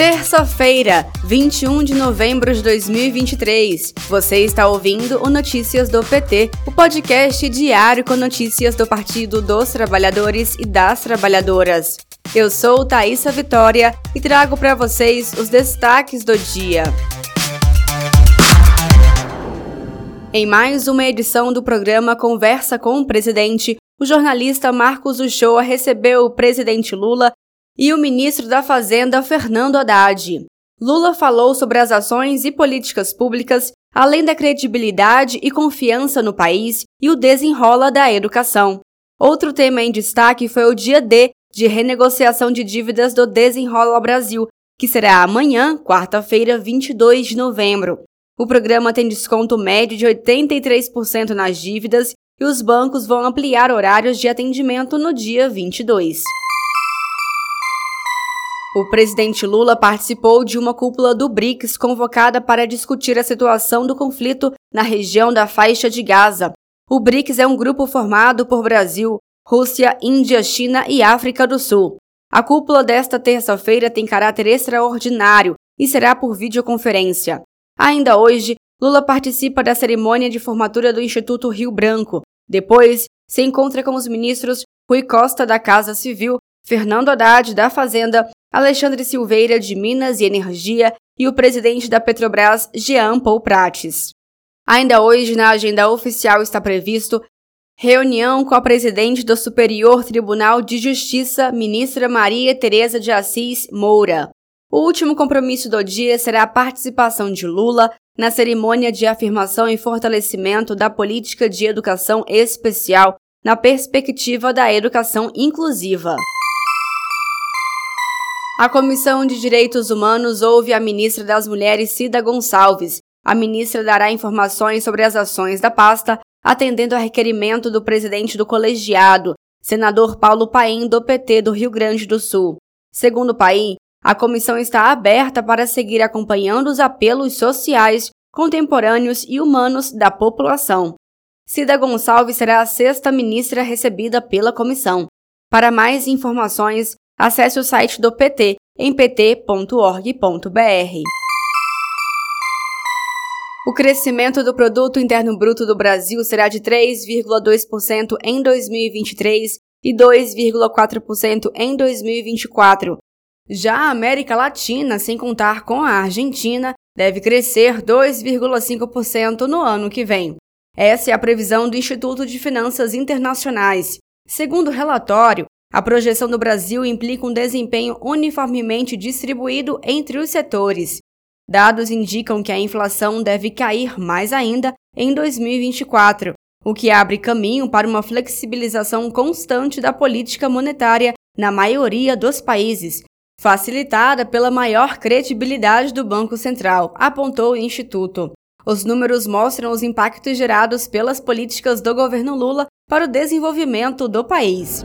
Terça-feira, 21 de novembro de 2023. Você está ouvindo o Notícias do PT, o podcast diário com notícias do Partido dos Trabalhadores e das Trabalhadoras. Eu sou Thaisa Vitória e trago para vocês os destaques do dia. Em mais uma edição do programa Conversa com o Presidente, o jornalista Marcos Uchoa recebeu o presidente Lula e o ministro da Fazenda, Fernando Haddad. Lula falou sobre as ações e políticas públicas, além da credibilidade e confiança no país e o desenrola da educação. Outro tema em destaque foi o dia D de renegociação de dívidas do Desenrola Brasil, que será amanhã, quarta-feira, 22 de novembro. O programa tem desconto médio de 83% nas dívidas e os bancos vão ampliar horários de atendimento no dia 22. O presidente Lula participou de uma cúpula do BRICS convocada para discutir a situação do conflito na região da faixa de Gaza. O BRICS é um grupo formado por Brasil, Rússia, Índia, China e África do Sul. A cúpula desta terça-feira tem caráter extraordinário e será por videoconferência. Ainda hoje, Lula participa da cerimônia de formatura do Instituto Rio Branco. Depois, se encontra com os ministros Rui Costa da Casa Civil, Fernando Haddad da Fazenda Alexandre Silveira, de Minas e Energia, e o presidente da Petrobras, Jean Paul Prates. Ainda hoje, na agenda oficial, está previsto reunião com a presidente do Superior Tribunal de Justiça, ministra Maria Tereza de Assis Moura. O último compromisso do dia será a participação de Lula na cerimônia de afirmação e fortalecimento da política de educação especial na perspectiva da educação inclusiva. A Comissão de Direitos Humanos ouve a ministra das Mulheres, Cida Gonçalves. A ministra dará informações sobre as ações da pasta, atendendo a requerimento do presidente do colegiado, senador Paulo Paim, do PT do Rio Grande do Sul. Segundo Paim, a comissão está aberta para seguir acompanhando os apelos sociais, contemporâneos e humanos da população. Cida Gonçalves será a sexta ministra recebida pela comissão. Para mais informações, Acesse o site do PT em pt.org.br. O crescimento do produto interno bruto do Brasil será de 3,2% em 2023 e 2,4% em 2024. Já a América Latina, sem contar com a Argentina, deve crescer 2,5% no ano que vem. Essa é a previsão do Instituto de Finanças Internacionais. Segundo o relatório, a projeção do Brasil implica um desempenho uniformemente distribuído entre os setores. Dados indicam que a inflação deve cair mais ainda em 2024, o que abre caminho para uma flexibilização constante da política monetária na maioria dos países, facilitada pela maior credibilidade do Banco Central, apontou o Instituto. Os números mostram os impactos gerados pelas políticas do governo Lula para o desenvolvimento do país.